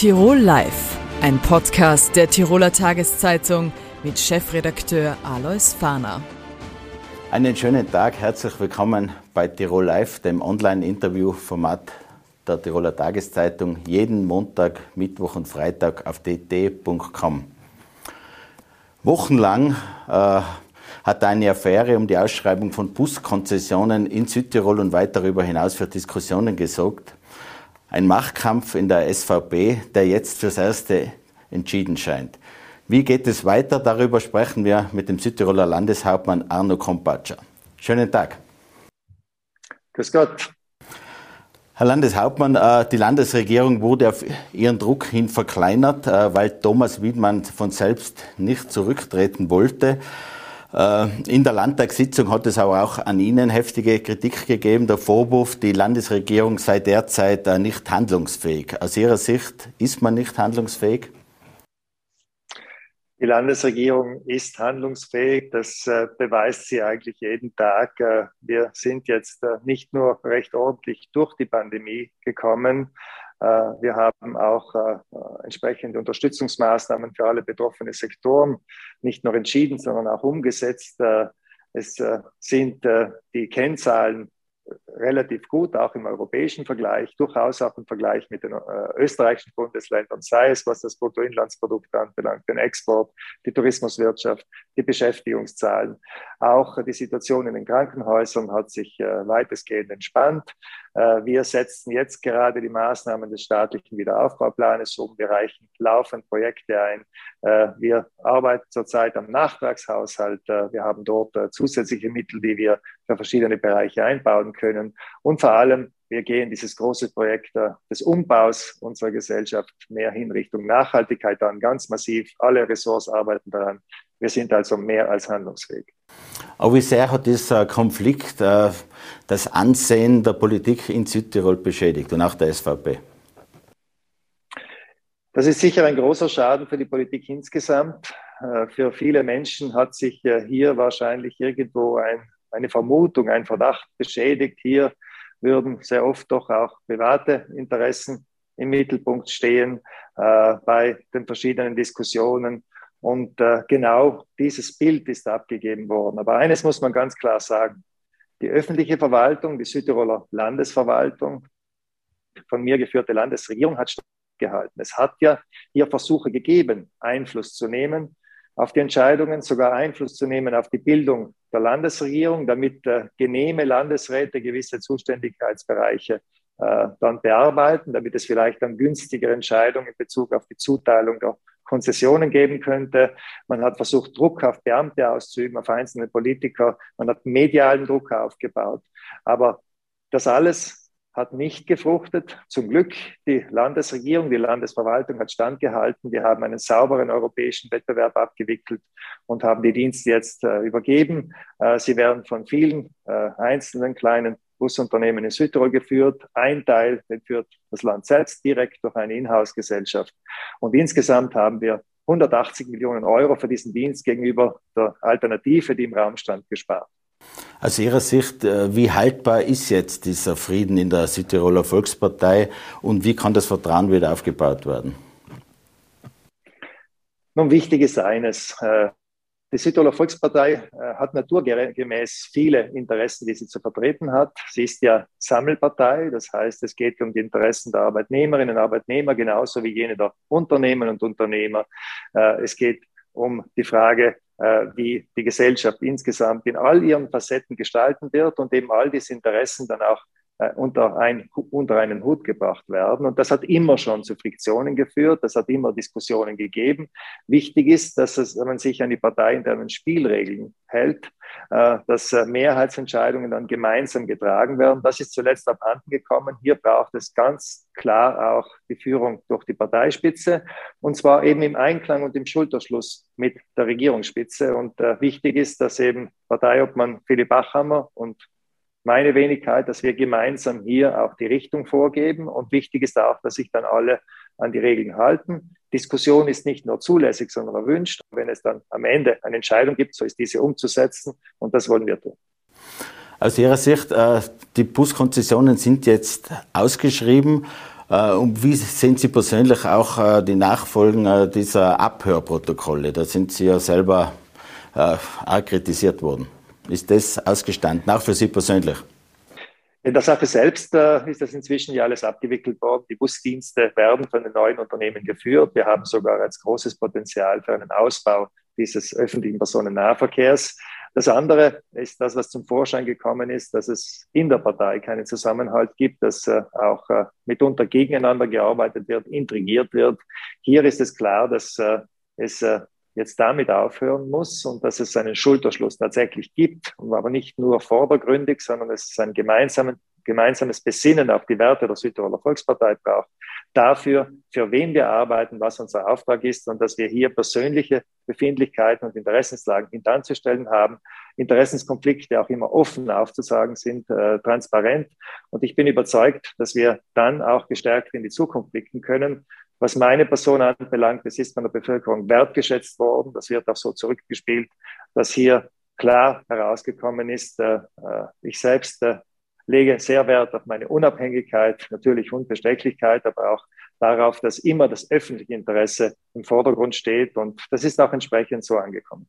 Tirol Live, ein Podcast der Tiroler Tageszeitung mit Chefredakteur Alois Fahner. Einen schönen Tag, herzlich willkommen bei Tirol Live, dem Online-Interview-Format der Tiroler Tageszeitung, jeden Montag, Mittwoch und Freitag auf dt.com. Wochenlang äh, hat eine Affäre um die Ausschreibung von Buskonzessionen in Südtirol und weit darüber hinaus für Diskussionen gesorgt. Ein Machtkampf in der SVP, der jetzt fürs Erste entschieden scheint. Wie geht es weiter? Darüber sprechen wir mit dem Südtiroler Landeshauptmann Arno Kompatscher. Schönen Tag. Grüß Gott. Herr Landeshauptmann, äh, die Landesregierung wurde auf Ihren Druck hin verkleinert, äh, weil Thomas Wiedmann von selbst nicht zurücktreten wollte. Äh, in der Landtagssitzung hat es aber auch an Ihnen heftige Kritik gegeben, der Vorwurf, die Landesregierung sei derzeit äh, nicht handlungsfähig. Aus Ihrer Sicht ist man nicht handlungsfähig? Die Landesregierung ist handlungsfähig. Das äh, beweist sie eigentlich jeden Tag. wir sind jetzt nicht nur recht ordentlich durch die Pandemie gekommen, wir haben auch äh, entsprechende Unterstützungsmaßnahmen für alle betroffenen Sektoren nicht nur entschieden, sondern auch umgesetzt. Äh, es sind die Kennzahlen relativ gut, auch im europäischen Vergleich, durchaus auch im Vergleich mit den äh, österreichischen Bundesländern, sei es was das Bruttoinlandsprodukt anbelangt, den Export, die Tourismuswirtschaft, die Beschäftigungszahlen. Auch die Situation in den Krankenhäusern hat sich äh, weitestgehend entspannt. Äh, wir setzen jetzt gerade die Maßnahmen des staatlichen Wiederaufbauplanes um. Wir reichen laufend Projekte ein. Äh, wir arbeiten zurzeit am Nachtragshaushalt. Wir haben dort zusätzliche Mittel, die wir für verschiedene Bereiche einbauen können. Und vor allem, wir gehen dieses große Projekt des Umbaus unserer Gesellschaft mehr hin Richtung Nachhaltigkeit an, ganz massiv. Alle Ressorts arbeiten daran. Wir sind also mehr als handlungsfähig. Aber wie sehr hat dieser Konflikt das Ansehen der Politik in Südtirol beschädigt und auch der SVP? Das ist sicher ein großer Schaden für die Politik insgesamt. Äh, für viele Menschen hat sich hier wahrscheinlich irgendwo ein, eine Vermutung, ein Verdacht beschädigt. Hier würden sehr oft doch auch private Interessen im Mittelpunkt stehen äh, bei den verschiedenen Diskussionen. Und äh, genau dieses Bild ist abgegeben worden. Aber eines muss man ganz klar sagen. Die öffentliche Verwaltung, die Südtiroler Landesverwaltung, von mir geführte Landesregierung hat gehalten. Es hat ja hier Versuche gegeben, Einfluss zu nehmen auf die Entscheidungen, sogar Einfluss zu nehmen auf die Bildung der Landesregierung, damit äh, genehme Landesräte gewisse Zuständigkeitsbereiche äh, dann bearbeiten, damit es vielleicht dann günstigere Entscheidungen in Bezug auf die Zuteilung der Konzessionen geben könnte. Man hat versucht, Druck auf Beamte auszuüben, auf einzelne Politiker. Man hat medialen Druck aufgebaut. Aber das alles hat nicht gefruchtet. Zum Glück die Landesregierung, die Landesverwaltung hat standgehalten. Wir haben einen sauberen europäischen Wettbewerb abgewickelt und haben die Dienste jetzt äh, übergeben. Äh, sie werden von vielen äh, einzelnen kleinen Busunternehmen in Südtirol geführt. Ein Teil, den führt das Land selbst direkt durch eine Inhouse-Gesellschaft. Und insgesamt haben wir 180 Millionen Euro für diesen Dienst gegenüber der Alternative, die im Raum stand, gespart. Aus Ihrer Sicht, äh, wie haltbar ist jetzt dieser Frieden in der Südtiroler Volkspartei und wie kann das Vertrauen wieder aufgebaut werden? Nun, wichtig ist eines. Die Südtiroler Volkspartei äh, hat naturgemäß viele Interessen, die sie zu vertreten hat. Sie ist ja Sammelpartei, das heißt, es geht um die Interessen der Arbeitnehmerinnen und Arbeitnehmer genauso wie jene der Unternehmen und Unternehmer. Äh, es geht um die Frage, äh, wie die Gesellschaft insgesamt in all ihren Facetten gestalten wird und eben all diese Interessen dann auch unter, ein, unter einen Hut gebracht werden. Und das hat immer schon zu Friktionen geführt, das hat immer Diskussionen gegeben. Wichtig ist, dass es, man sich an die parteiinternen Spielregeln hält, äh, dass äh, Mehrheitsentscheidungen dann gemeinsam getragen werden. Das ist zuletzt abhanden gekommen. Hier braucht es ganz klar auch die Führung durch die Parteispitze und zwar eben im Einklang und im Schulterschluss mit der Regierungsspitze. Und äh, wichtig ist, dass eben Parteiobmann Philipp Bachhammer und meine Wenigkeit, dass wir gemeinsam hier auch die Richtung vorgeben. Und wichtig ist auch, dass sich dann alle an die Regeln halten. Diskussion ist nicht nur zulässig, sondern erwünscht. Wenn es dann am Ende eine Entscheidung gibt, so ist diese umzusetzen. Und das wollen wir tun. Aus Ihrer Sicht, äh, die Buskonzessionen sind jetzt ausgeschrieben. Und wie sehen Sie persönlich auch die Nachfolgen dieser Abhörprotokolle? Da sind Sie ja selber auch kritisiert worden. Ist das ausgestanden, auch für Sie persönlich? In der Sache selbst äh, ist das inzwischen ja alles abgewickelt worden. Die Busdienste werden von den neuen Unternehmen geführt. Wir haben sogar als großes Potenzial für einen Ausbau dieses öffentlichen Personennahverkehrs. Das andere ist das, was zum Vorschein gekommen ist, dass es in der Partei keinen Zusammenhalt gibt, dass äh, auch äh, mitunter gegeneinander gearbeitet wird, intrigiert wird. Hier ist es klar, dass äh, es äh, jetzt damit aufhören muss und dass es einen Schulterschluss tatsächlich gibt, aber nicht nur vordergründig, sondern es ein gemeinsames Besinnen auf die Werte der Südtiroler Volkspartei braucht. Dafür, für wen wir arbeiten, was unser Auftrag ist und dass wir hier persönliche Befindlichkeiten und Interessenslagen hintanzustellen haben, Interessenskonflikte auch immer offen aufzusagen sind, äh, transparent. Und ich bin überzeugt, dass wir dann auch gestärkt in die Zukunft blicken können was meine Person anbelangt, es ist von der Bevölkerung wertgeschätzt worden. Das wird auch so zurückgespielt, dass hier klar herausgekommen ist, äh, äh, ich selbst äh, lege sehr Wert auf meine Unabhängigkeit, natürlich Unbestechlichkeit, aber auch darauf, dass immer das öffentliche Interesse im Vordergrund steht. Und das ist auch entsprechend so angekommen.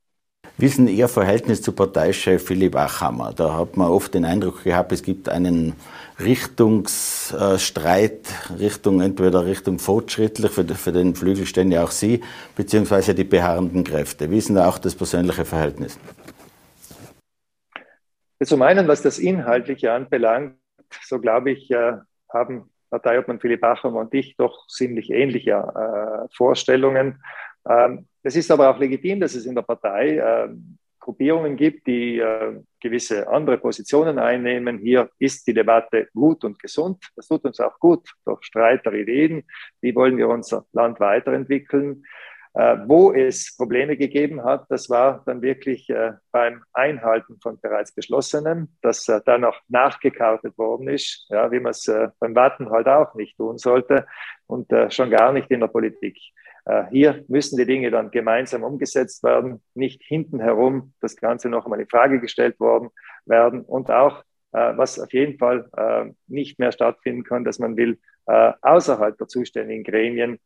Denn Ihr Verhältnis zu Parteichef Philipp Achammer? Da hat man oft den Eindruck gehabt, es gibt einen Richtungsstreit, Richtung, entweder Richtung fortschrittlich, für, den Flügel stehen ja auch Sie, beziehungsweise die beharrenden Kräfte. Wie ist da auch das persönliche Verhältnis? Zum einen, was das Inhaltliche anbelangt, so glaube ich, äh, haben Parteiobmann Philipp Achammer und ich doch ziemlich ähnliche äh, Vorstellungen. Ähm, es ist aber auch legitim, dass es in der Partei äh, Gruppierungen gibt, die äh, gewisse andere Positionen einnehmen. Hier ist die Debatte gut und gesund. Das tut uns auch gut durch Streit der Ideen. Wie wollen wir unser Land weiterentwickeln? Äh, wo es Probleme gegeben hat, das war dann wirklich äh, beim Einhalten von bereits Beschlossenem, dass äh, dann auch nachgekartet worden ist, ja, wie man es äh, beim Watten halt auch nicht tun sollte und schon gar nicht in der Politik. Äh, hier müssen die Dinge dann gemeinsam umgesetzt werden, nicht hinten herum das Ganze noch einmal in Frage gestellt worden werden und auch, äh, was auf jeden Fall äh, nicht mehr stattfinden kann, dass man will, außerhalb der zuständigen Gremien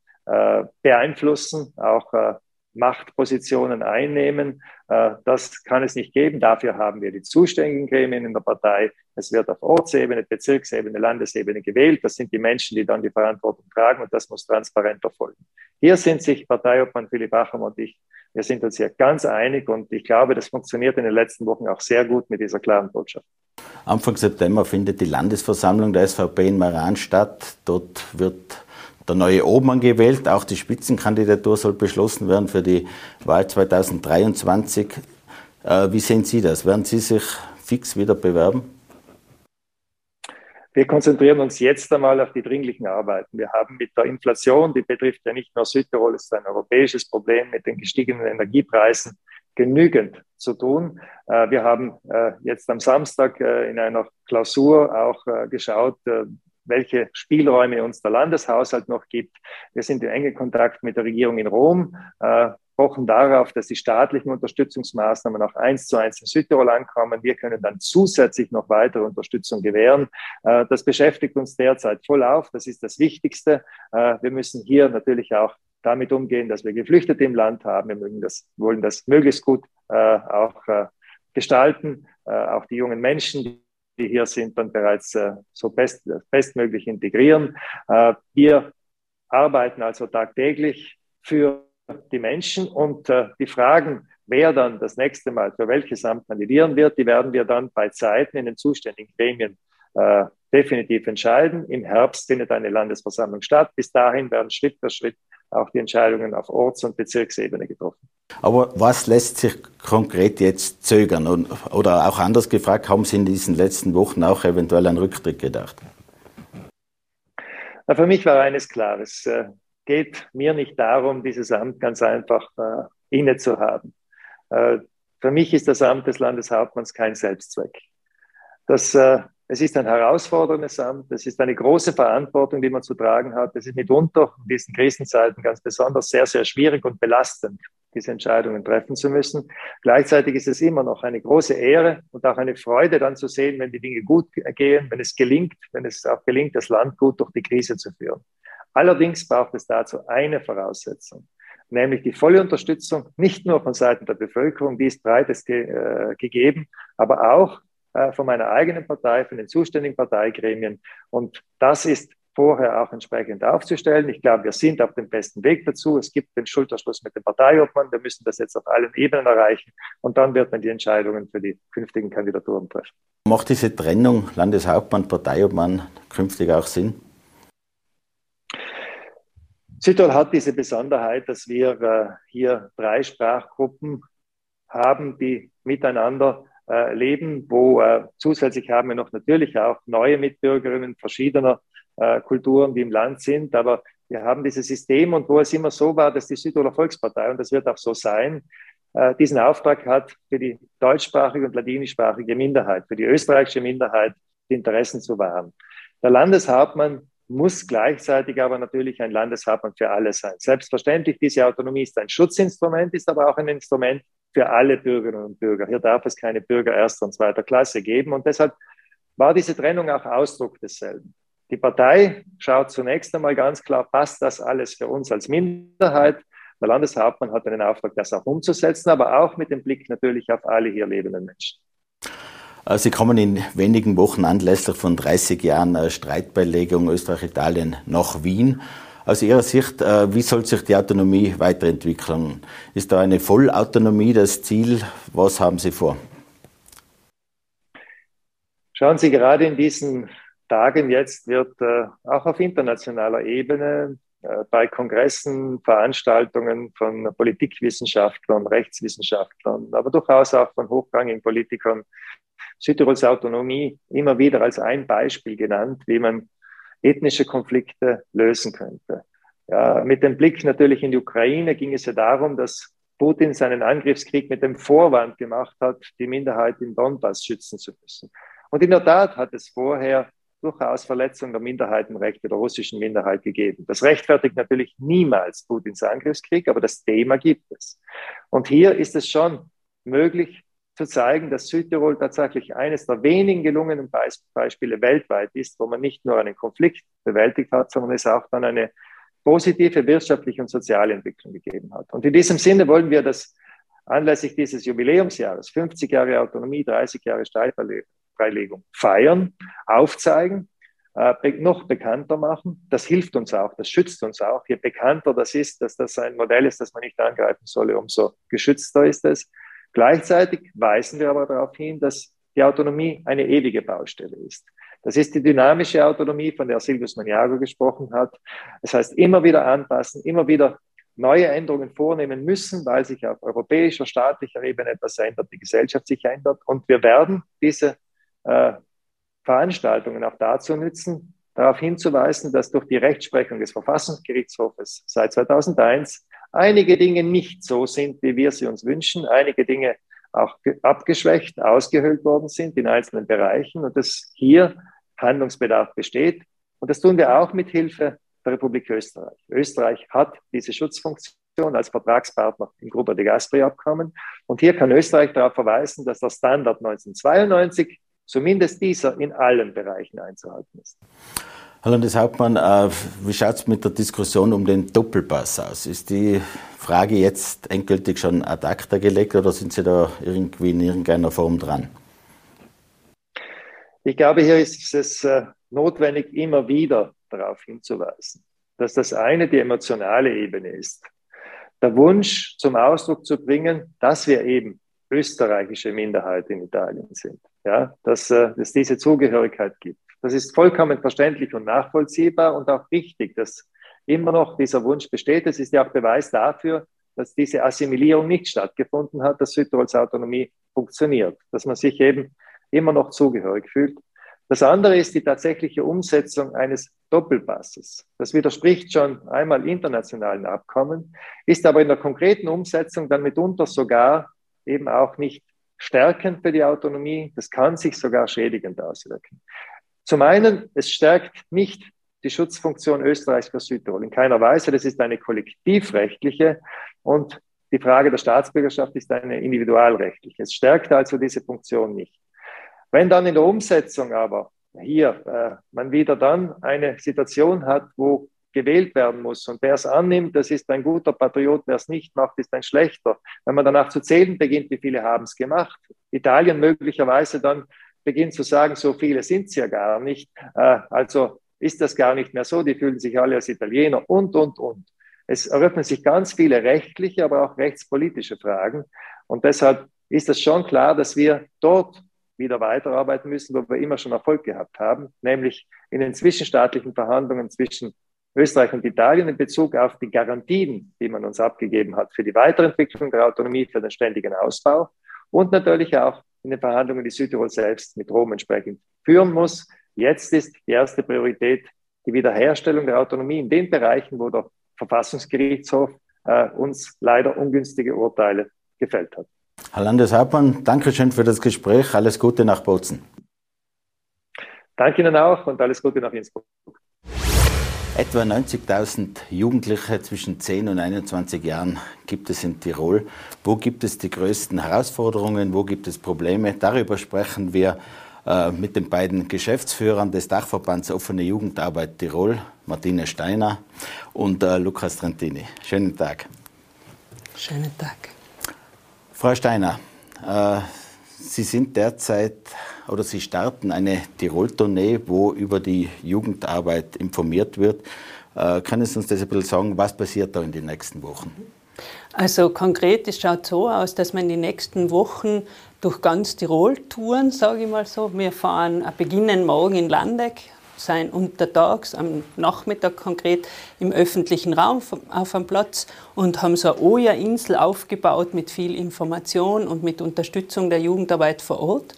beeinflussen, auch Machtpositionen einnehmen. Äh, das kann es nicht geben. Dafür haben wir die zuständigen Gremien in der Partei. Es wird auf Ortsebene, Bezirksebene, Landesebene gewählt. Das sind die Menschen, die dann die Verantwortung tragen und das muss transparent erfolgen. Hier sind sich Parteiobmann Philipp Acham und ich, wir sind uns hier ganz einig und ich glaube, das funktioniert in den letzten Wochen auch sehr gut mit dieser klaren Botschaft. Anfang September findet die Landesversammlung der SVP in Maran statt. Dort wird der neue Obmann gewählt. Auch die Spitzenkandidatur soll beschlossen werden für die Wahl 2023. Äh, wie sehen Sie das? Werden Sie sich fix wieder bewerben? Wir konzentrieren uns jetzt einmal auf die dringlichen Arbeiten. Wir haben mit der Inflation, die betrifft ja nicht nur Südtirol, es ist ein europäisches Problem mit den gestiegenen Energiepreisen, genügend zu tun. Äh, wir haben äh, jetzt am Samstag in einer Klausur auch geschaut, welche Spielräume uns der Landeshaushalt noch gibt. Wir sind in engem Kontakt mit der Regierung in Rom, äh, pochen darauf, dass die staatlichen Unterstützungsmaßnahmen auch eins zu eins in Südtirol ankommen. Wir können dann zusätzlich noch weitere Unterstützung gewähren. Äh, das beschäftigt uns derzeit voll auf. Das ist das Wichtigste. Äh, wir müssen hier natürlich auch damit umgehen, dass wir Geflüchtete im Land haben. Wir wollen das, wollen das möglichst gut äh, auch äh, gestalten. Äh, auch die jungen Menschen, die hier sind, dann bereits äh, so best, bestmöglich integrieren. Äh, wir arbeiten also tagtäglich für die Menschen und äh, die Fragen, wer dann das nächste Mal für welches Amt kandidieren wird, die werden wir dann bei Zeiten in den zuständigen Gremien äh, definitiv entscheiden. Im Herbst findet eine Landesversammlung statt. Bis dahin werden Schritt für Schritt auch die Entscheidungen auf Orts- und Bezirksebene getroffen. Aber was lässt sich konkret jetzt zögern? Und, oder auch anders gefragt, haben Sie in diesen letzten Wochen auch eventuell an Rücktritt gedacht? Na, für mich war eines klar. Es äh, geht mir nicht darum, dieses Amt ganz einfach äh, inne zu haben. Äh, für mich ist das Amt des Landeshauptmanns kein Selbstzweck. Das äh, es ist ein herausforderndes Amt. Es ist eine große Verantwortung, die man zu tragen hat. Es ist mitunter in diesen Krisenzeiten ganz besonders sehr, sehr schwierig und belastend. diese Entscheidungen treffen zu müssen. Gleichzeitig ist es immer noch eine große Ehre und auch eine Freude dann zu sehen, wenn die Dinge gut gehen, wenn es gelingt, wenn es auch gelingt, das Land gut durch die Krise zu führen. Allerdings braucht es dazu eine Voraussetzung, nämlich die volle Unterstützung, nicht nur von Seiten der Bevölkerung, die ist breites ge äh, gegeben, aber auch von meiner eigenen Partei, von den zuständigen Parteigremien. Und das ist vorher auch entsprechend aufzustellen. Ich glaube, wir sind auf dem besten Weg dazu. Es gibt den Schulterschluss mit dem Parteiobmann. Wir müssen das jetzt auf allen Ebenen erreichen. Und dann wird man die Entscheidungen für die künftigen Kandidaturen treffen. Macht diese Trennung Landeshauptmann, Parteiobmann künftig auch Sinn? Südtirol hat diese Besonderheit, dass wir äh, hier drei Sprachgruppen haben, die miteinander äh, leben, wo äh, zusätzlich haben wir noch natürlich auch neue Mitbürgerinnen verschiedener äh, Kulturen, die im Land sind. Aber wir haben dieses System und wo es immer so war, dass die Südtiroler Volkspartei, und das wird auch so sein, äh, diesen Auftrag hat, für die deutschsprachige und ladinischsprachige Minderheit, für die österreichische Minderheit die Interessen zu wahren. Der Landeshauptmann muss gleichzeitig aber natürlich ein Landeshauptmann für alle sein. Selbstverständlich, diese Autonomie ist ein Schutzinstrument, ist aber auch ein Instrument für alle Bürgerinnen und Bürger. Hier darf es keine Bürger erster und zweiter Klasse geben. Und deshalb war diese Trennung auch Ausdruck desselben. Die Partei schaut zunächst einmal ganz klar, passt das alles für uns als Minderheit? Der Landeshauptmann hat einen Auftrag, das auch umzusetzen, aber auch mit dem Blick natürlich auf alle hier lebenden Menschen. Äh, Sie kommen in wenigen Wochen anlässlich von 30 Jahren äh, Streitbeilegung Österreich-Italien nach Wien. Aus Ihrer Sicht, äh, wie soll sich die Autonomie weiterentwickeln? Ist da eine Vollautonomie das Ziel? Was haben Sie vor? Schauen Sie, gerade in diesen Tagen jetzt wird äh, auch auf internationaler Ebene äh, bei Kongressen, Veranstaltungen von Politikwissenschaftlern, Rechtswissenschaftlern, aber durchaus auch von hochrangigen Politikern Südtirols Autonomie immer wieder als ein Beispiel genannt, wie man ethnische Konflikte lösen könnte. Ja, mit dem Blick natürlich in die Ukraine ging es ja darum, dass Putin seinen Angriffskrieg mit dem Vorwand gemacht hat, die Minderheit im Donbass schützen zu müssen. Und in der Tat hat es vorher durchaus Verletzung der Minderheitenrechte der russischen Minderheit gegeben. Das rechtfertigt natürlich niemals Putins Angriffskrieg, aber das Thema gibt es. Und hier ist es schon möglich zu zeigen, dass Südtirol tatsächlich eines der wenigen gelungenen Beispiele weltweit ist, wo man nicht nur einen Konflikt bewältigt hat, sondern es auch dann eine positive wirtschaftliche und soziale Entwicklung gegeben hat. Und in diesem Sinne wollen wir das anlässlich dieses Jubiläumsjahres, 50 Jahre Autonomie, 30 Jahre Streitbeilegung, Freilegung feiern, aufzeigen, äh, noch bekannter machen. Das hilft uns auch, das schützt uns auch. Je bekannter das ist, dass das ein Modell ist, das man nicht angreifen solle, umso geschützter ist es. Gleichzeitig weisen wir aber darauf hin, dass die Autonomie eine ewige Baustelle ist. Das ist die dynamische Autonomie, von der Silvius Maniago gesprochen hat. Das heißt, immer wieder anpassen, immer wieder neue Änderungen vornehmen müssen, weil sich auf europäischer, staatlicher Ebene etwas ändert, die Gesellschaft sich ändert. Und wir werden diese äh, Veranstaltungen auch dazu nützen, darauf hinzuweisen, dass durch die Rechtsprechung des Verfassungsgerichtshofes seit 2001 einige Dinge nicht so sind, wie wir sie uns wünschen, einige Dinge auch abgeschwächt, ausgehöhlt worden sind in einzelnen Bereichen und dass hier Handlungsbedarf besteht. Und das tun wir auch mit Hilfe der Republik Österreich. Österreich hat diese Schutzfunktion als Vertragspartner im Gruppe de Gasperi-Abkommen. Und hier kann Österreich darauf verweisen, dass der Standard 1992 zumindest dieser in allen Bereichen einzuhalten ist. Herr Landeshauptmann, äh, wie schaut es mit der Diskussion um den Doppelpass aus? Ist die Frage jetzt endgültig schon ad acta gelegt oder sind Sie da irgendwie in irgendeiner Form dran? Ich glaube, hier ist es äh, notwendig, immer wieder darauf hinzuweisen, dass das eine die emotionale Ebene ist. Der Wunsch zum Ausdruck zu bringen, dass wir eben österreichische Minderheit in Italien sind ja, dass äh, es diese Zugehörigkeit gibt. Das ist vollkommen verständlich und nachvollziehbar und auch richtig, dass immer noch dieser Wunsch besteht. Es ist ja auch Beweis dafür, dass diese Assimilierung nicht stattgefunden hat, dass Südtirols Autonomie funktioniert, dass man sich eben immer noch zugehörig fühlt. Das andere ist die tatsächliche Umsetzung eines Doppelpasses. Das widerspricht schon einmal internationalen Abkommen, ist aber in der konkreten Umsetzung dann mitunter sogar eben auch nicht stärkend für die Autonomie, das kann sich sogar schädigend auswirken. Zum einen, es stärkt nicht die Schutzfunktion Österreichs für Südtirol in keiner Weise. Das ist eine kollektivrechtliche und die Frage der Staatsbürgerschaft ist eine individualrechtliche. Es stärkt also diese Funktion nicht. Wenn dann in der Umsetzung aber hier äh, man wieder dann eine Situation hat, wo gewählt werden muss. Und wer es annimmt, das ist ein guter Patriot, wer es nicht macht, ist ein schlechter. Wenn man danach zu zählen beginnt, wie viele haben es gemacht, Italien möglicherweise dann beginnt zu sagen, so viele sind es ja gar nicht. Äh, also ist das gar nicht mehr so, die fühlen sich alle als Italiener und, und, und. Es eröffnen sich ganz viele rechtliche, aber auch rechtspolitische Fragen. Und deshalb ist es schon klar, dass wir dort wieder weiterarbeiten müssen, wo wir immer schon Erfolg gehabt haben, nämlich in den zwischenstaatlichen Verhandlungen zwischen Österreich und Italien in Bezug auf die Garantien, die man uns abgegeben hat für die Weiterentwicklung der Autonomie, für den ständigen Ausbau und natürlich auch in den Verhandlungen, die Südtirol selbst mit Rom entsprechend führen muss. Jetzt ist die erste Priorität die Wiederherstellung der Autonomie in den Bereichen, wo der Verfassungsgerichtshof äh, uns leider ungünstige Urteile gefällt hat. Herr Landeshauptmann, danke schön für das Gespräch. Alles Gute nach Bozen. Danke Ihnen auch und alles Gute nach Innsbruck. Etwa 90.000 Jugendliche zwischen 10 und 21 Jahren gibt es in Tirol. Wo gibt es die größten Herausforderungen? Wo gibt es Probleme? Darüber sprechen wir äh, mit den beiden Geschäftsführern des Dachverbands Offene Jugendarbeit Tirol, Martine Steiner und äh, Lukas Trentini. Schönen Tag. Schönen Tag. Frau Steiner, äh, Sie sind derzeit oder Sie starten eine Tirol-Tournee, wo über die Jugendarbeit informiert wird. Äh, können Sie uns das ein bisschen sagen, was passiert da in den nächsten Wochen? Also konkret, es schaut so aus, dass wir in den nächsten Wochen durch ganz Tirol touren, sage ich mal so. Wir fahren, äh, beginnen morgen in Landeck, sein untertags, am Nachmittag konkret im öffentlichen Raum auf einem Platz und haben so eine Oja-Insel aufgebaut mit viel Information und mit Unterstützung der Jugendarbeit vor Ort.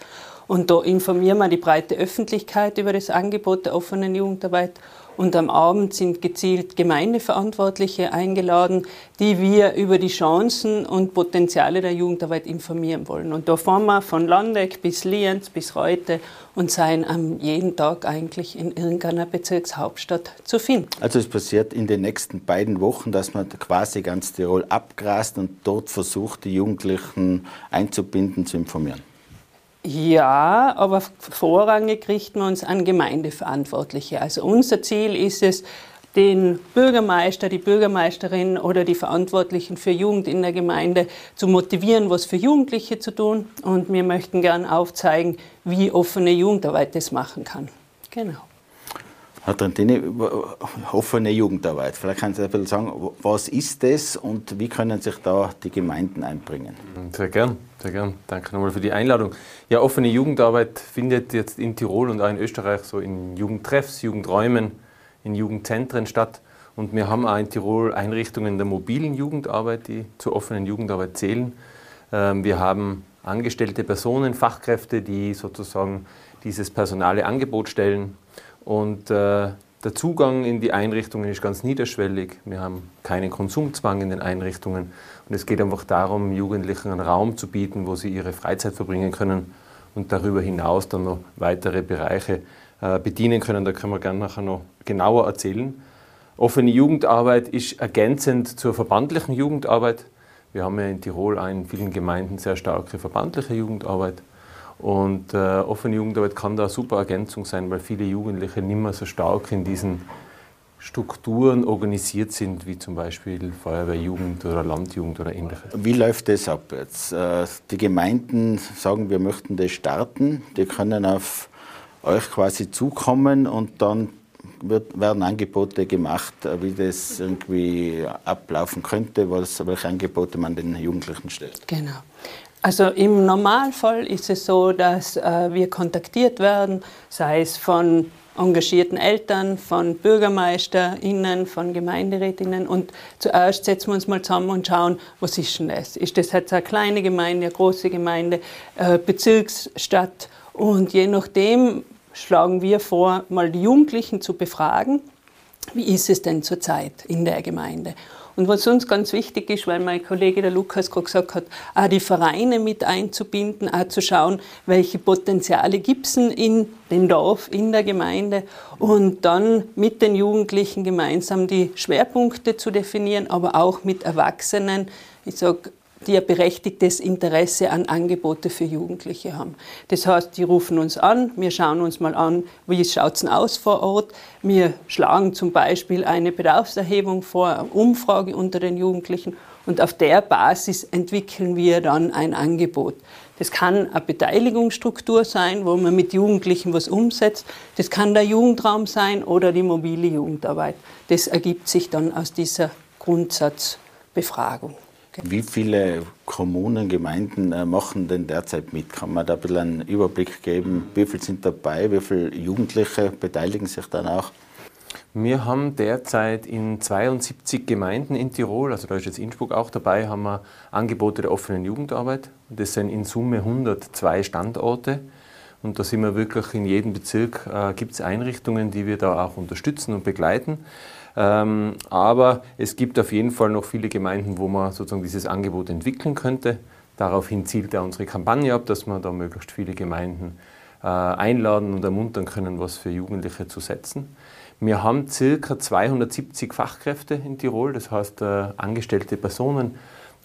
Und da informieren wir die breite Öffentlichkeit über das Angebot der offenen Jugendarbeit und am Abend sind gezielt Gemeindeverantwortliche eingeladen, die wir über die Chancen und Potenziale der Jugendarbeit informieren wollen. Und da fahren wir von Landeck bis Lienz bis Reute und seien am jeden Tag eigentlich in irgendeiner Bezirkshauptstadt zu finden. Also es passiert in den nächsten beiden Wochen, dass man quasi ganz Tirol abgrast und dort versucht, die Jugendlichen einzubinden, zu informieren. Ja, aber vorrangig richten wir uns an Gemeindeverantwortliche. Also unser Ziel ist es, den Bürgermeister, die Bürgermeisterin oder die Verantwortlichen für Jugend in der Gemeinde zu motivieren, was für Jugendliche zu tun. Und wir möchten gern aufzeigen, wie offene Jugendarbeit das machen kann. Genau. Herr Trentini, offene Jugendarbeit. Vielleicht können Sie ein bisschen sagen, was ist das und wie können sich da die Gemeinden einbringen? Sehr gern, sehr gern. Danke nochmal für die Einladung. Ja, offene Jugendarbeit findet jetzt in Tirol und auch in Österreich so in Jugendtreffs, Jugendräumen, in Jugendzentren statt. Und wir haben auch in Tirol Einrichtungen der mobilen Jugendarbeit, die zur offenen Jugendarbeit zählen. Ähm, wir haben angestellte Personen, Fachkräfte, die sozusagen dieses personale Angebot stellen und äh, der Zugang in die Einrichtungen ist ganz niederschwellig. Wir haben keinen Konsumzwang in den Einrichtungen. Und es geht einfach darum, Jugendlichen einen Raum zu bieten, wo sie ihre Freizeit verbringen können und darüber hinaus dann noch weitere Bereiche äh, bedienen können. Da können wir gerne nachher noch genauer erzählen. Offene Jugendarbeit ist ergänzend zur verbandlichen Jugendarbeit. Wir haben ja in Tirol in vielen Gemeinden sehr starke verbandliche Jugendarbeit. Und äh, offene Jugendarbeit kann da eine super Ergänzung sein, weil viele Jugendliche nicht mehr so stark in diesen Strukturen organisiert sind, wie zum Beispiel Feuerwehrjugend oder Landjugend oder ähnliches. Wie läuft das ab jetzt? Äh, die Gemeinden sagen, wir möchten das starten, die können auf euch quasi zukommen und dann wird, werden Angebote gemacht, äh, wie das irgendwie ablaufen könnte, was, welche Angebote man den Jugendlichen stellt. Genau. Also im Normalfall ist es so, dass äh, wir kontaktiert werden, sei es von engagierten Eltern, von BürgermeisterInnen, von GemeinderätInnen. Und zuerst setzen wir uns mal zusammen und schauen, was ist denn das? Ist das jetzt eine kleine Gemeinde, eine große Gemeinde, äh, Bezirksstadt? Und je nachdem schlagen wir vor, mal die Jugendlichen zu befragen. Wie ist es denn zurzeit in der Gemeinde? Und was uns ganz wichtig ist, weil mein Kollege der Lukas gerade gesagt hat, auch die Vereine mit einzubinden, auch zu schauen, welche Potenziale gibt es in dem Dorf, in der Gemeinde. Und dann mit den Jugendlichen gemeinsam die Schwerpunkte zu definieren, aber auch mit Erwachsenen. Ich sage, die ein berechtigtes Interesse an Angebote für Jugendliche haben. Das heißt, die rufen uns an, wir schauen uns mal an, wie schaut es aus vor Ort. Wir schlagen zum Beispiel eine Bedarfserhebung vor, eine Umfrage unter den Jugendlichen und auf der Basis entwickeln wir dann ein Angebot. Das kann eine Beteiligungsstruktur sein, wo man mit Jugendlichen was umsetzt. Das kann der Jugendraum sein oder die mobile Jugendarbeit. Das ergibt sich dann aus dieser Grundsatzbefragung. Wie viele Kommunen, Gemeinden äh, machen denn derzeit mit? Kann man da ein bisschen einen Überblick geben? Wie viele sind dabei? Wie viele Jugendliche beteiligen sich dann auch? Wir haben derzeit in 72 Gemeinden in Tirol, also da ist jetzt Innsbruck auch dabei, haben wir Angebote der offenen Jugendarbeit. Das sind in Summe 102 Standorte. Und da sind wir wirklich in jedem Bezirk, äh, gibt es Einrichtungen, die wir da auch unterstützen und begleiten. Ähm, aber es gibt auf jeden Fall noch viele Gemeinden, wo man sozusagen dieses Angebot entwickeln könnte. Daraufhin zielt ja unsere Kampagne ab, dass wir da möglichst viele Gemeinden äh, einladen und ermuntern können, was für Jugendliche zu setzen. Wir haben ca. 270 Fachkräfte in Tirol, das heißt äh, angestellte Personen,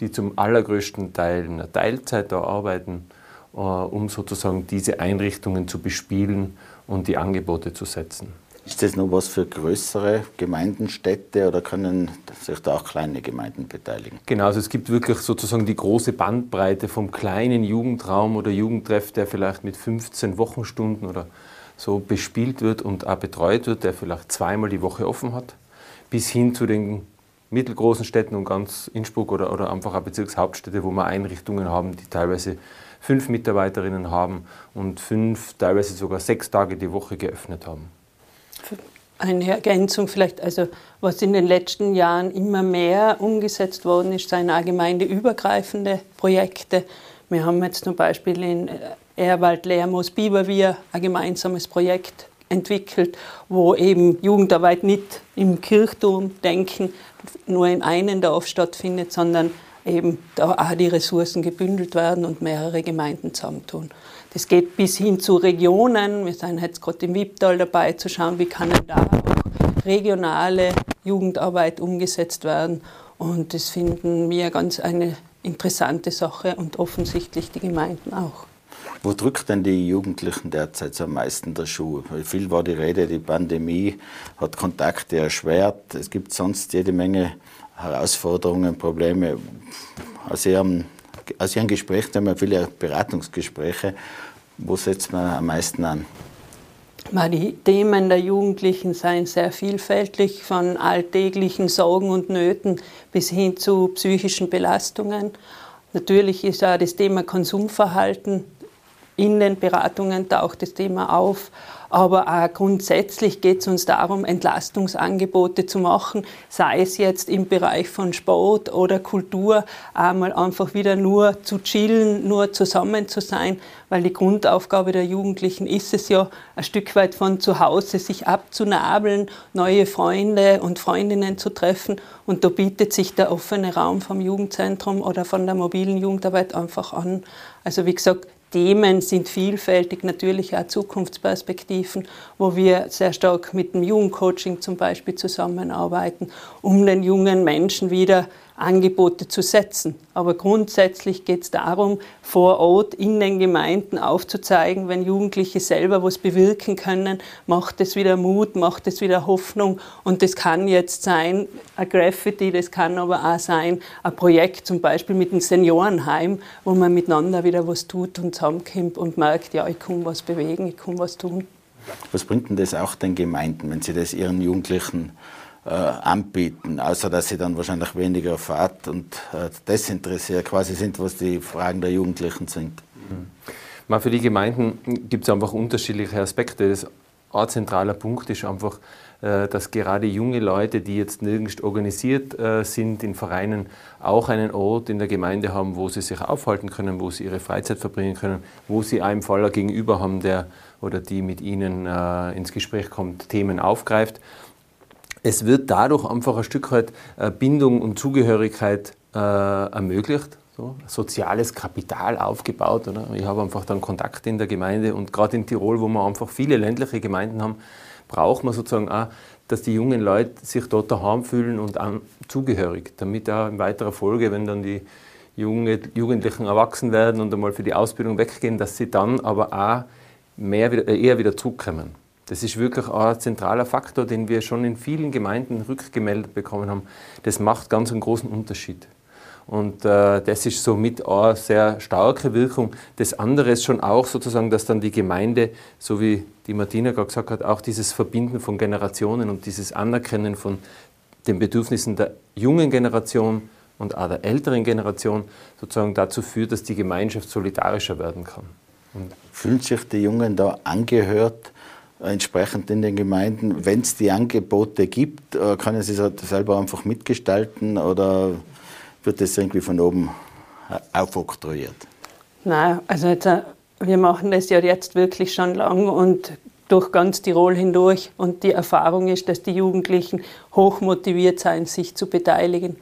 die zum allergrößten Teil in der Teilzeit da arbeiten, äh, um sozusagen diese Einrichtungen zu bespielen und die Angebote zu setzen. Ist das noch was für größere Gemeinden, Städte oder können sich da auch kleine Gemeinden beteiligen? Genau, also es gibt wirklich sozusagen die große Bandbreite vom kleinen Jugendraum oder Jugendtreff, der vielleicht mit 15 Wochenstunden oder so bespielt wird und auch betreut wird, der vielleicht zweimal die Woche offen hat, bis hin zu den mittelgroßen Städten und ganz Innsbruck oder, oder einfach auch Bezirkshauptstädte, wo wir Einrichtungen haben, die teilweise fünf Mitarbeiterinnen haben und fünf, teilweise sogar sechs Tage die Woche geöffnet haben. Eine Ergänzung vielleicht, also was in den letzten Jahren immer mehr umgesetzt worden ist, sind allgemeindeübergreifende Projekte. Wir haben jetzt zum Beispiel in Erwald Lermoos Biberwier ein gemeinsames Projekt entwickelt, wo eben Jugendarbeit nicht im Kirchturm denken, nur in einem Dorf stattfindet, sondern eben da auch die Ressourcen gebündelt werden und mehrere Gemeinden zusammentun. Das geht bis hin zu Regionen. Wir sind jetzt gerade im Wipptal dabei, zu schauen, wie kann da auch regionale Jugendarbeit umgesetzt werden. Und das finden wir ganz eine interessante Sache und offensichtlich die Gemeinden auch. Wo drückt denn die Jugendlichen derzeit so am meisten der Schuh? Viel war die Rede, die Pandemie hat Kontakte erschwert. Es gibt sonst jede Menge Herausforderungen, Probleme. Aus Ihrem, aus Ihrem Gespräch, da haben wir viele Beratungsgespräche. Wo setzt man am meisten an? Die Themen der Jugendlichen seien sehr vielfältig, von alltäglichen Sorgen und Nöten bis hin zu psychischen Belastungen. Natürlich ist auch das Thema Konsumverhalten in den Beratungen taucht das Thema auf. Aber auch grundsätzlich geht es uns darum, Entlastungsangebote zu machen, sei es jetzt im Bereich von Sport oder Kultur, einmal einfach wieder nur zu chillen, nur zusammen zu sein, weil die Grundaufgabe der Jugendlichen ist es ja, ein Stück weit von zu Hause sich abzunabeln, neue Freunde und Freundinnen zu treffen. Und da bietet sich der offene Raum vom Jugendzentrum oder von der mobilen Jugendarbeit einfach an. Also wie gesagt, Themen sind vielfältig, natürlich auch Zukunftsperspektiven, wo wir sehr stark mit dem Jugendcoaching zum Beispiel zusammenarbeiten, um den jungen Menschen wieder Angebote zu setzen. Aber grundsätzlich geht es darum, vor Ort in den Gemeinden aufzuzeigen, wenn Jugendliche selber was bewirken können, macht es wieder Mut, macht es wieder Hoffnung. Und das kann jetzt sein, ein Graffiti, das kann aber auch sein, ein Projekt zum Beispiel mit einem Seniorenheim, wo man miteinander wieder was tut und zusammenkommt und merkt, ja, ich kann was bewegen, ich kann was tun. Was bringt denn das auch den Gemeinden, wenn sie das ihren Jugendlichen äh, anbieten, außer dass sie dann wahrscheinlich weniger Fahrt und äh, desinteressiert quasi sind, was die Fragen der Jugendlichen sind. Mhm. Für die Gemeinden gibt es einfach unterschiedliche Aspekte. Das ein zentraler Punkt ist einfach, äh, dass gerade junge Leute, die jetzt nirgends organisiert äh, sind in Vereinen, auch einen Ort in der Gemeinde haben, wo sie sich aufhalten können, wo sie ihre Freizeit verbringen können, wo sie einem Faller gegenüber haben, der oder die mit ihnen äh, ins Gespräch kommt, Themen aufgreift es wird dadurch einfach ein Stück weit äh, Bindung und Zugehörigkeit äh, ermöglicht. So, soziales Kapital aufgebaut. Oder? Ich habe einfach dann Kontakte in der Gemeinde und gerade in Tirol, wo wir einfach viele ländliche Gemeinden haben, braucht man sozusagen auch, dass die jungen Leute sich dort daheim fühlen und zugehörig, damit auch in weiterer Folge, wenn dann die junge, Jugendlichen erwachsen werden und einmal für die Ausbildung weggehen, dass sie dann aber auch mehr wieder, eher wieder zurückkommen. Das ist wirklich ein zentraler Faktor, den wir schon in vielen Gemeinden rückgemeldet bekommen haben. Das macht ganz einen großen Unterschied. Und äh, das ist somit auch eine sehr starke Wirkung. Das andere ist schon auch sozusagen, dass dann die Gemeinde, so wie die Martina gerade gesagt hat, auch dieses Verbinden von Generationen und dieses Anerkennen von den Bedürfnissen der jungen Generation und auch der älteren Generation sozusagen dazu führt, dass die Gemeinschaft solidarischer werden kann. Und Fühlen sich die Jungen da angehört? Entsprechend in den Gemeinden, wenn es die Angebote gibt, äh, können sie es selber einfach mitgestalten oder wird das irgendwie von oben aufoktroyiert? Nein, also jetzt, äh, wir machen das ja jetzt wirklich schon lang und durch ganz Tirol hindurch. Und die Erfahrung ist, dass die Jugendlichen hoch motiviert sind, sich zu beteiligen.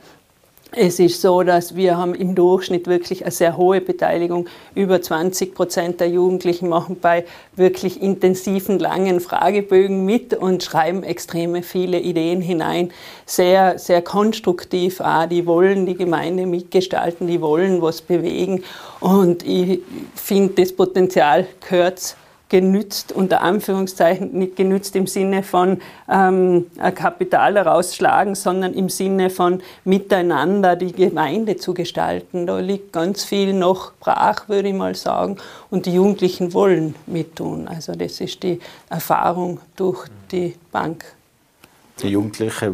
Es ist so, dass wir haben im Durchschnitt wirklich eine sehr hohe Beteiligung. Über 20 Prozent der Jugendlichen machen bei wirklich intensiven, langen Fragebögen mit und schreiben extreme viele Ideen hinein. Sehr, sehr konstruktiv auch. Die wollen die Gemeinde mitgestalten, die wollen was bewegen. Und ich finde, das Potenzial gehört genützt, unter Anführungszeichen nicht genützt im Sinne von ähm, Kapital herausschlagen, sondern im Sinne von miteinander die Gemeinde zu gestalten. Da liegt ganz viel noch brach, würde ich mal sagen, und die Jugendlichen wollen mittun. Also das ist die Erfahrung durch die Bank. Die Jugendliche,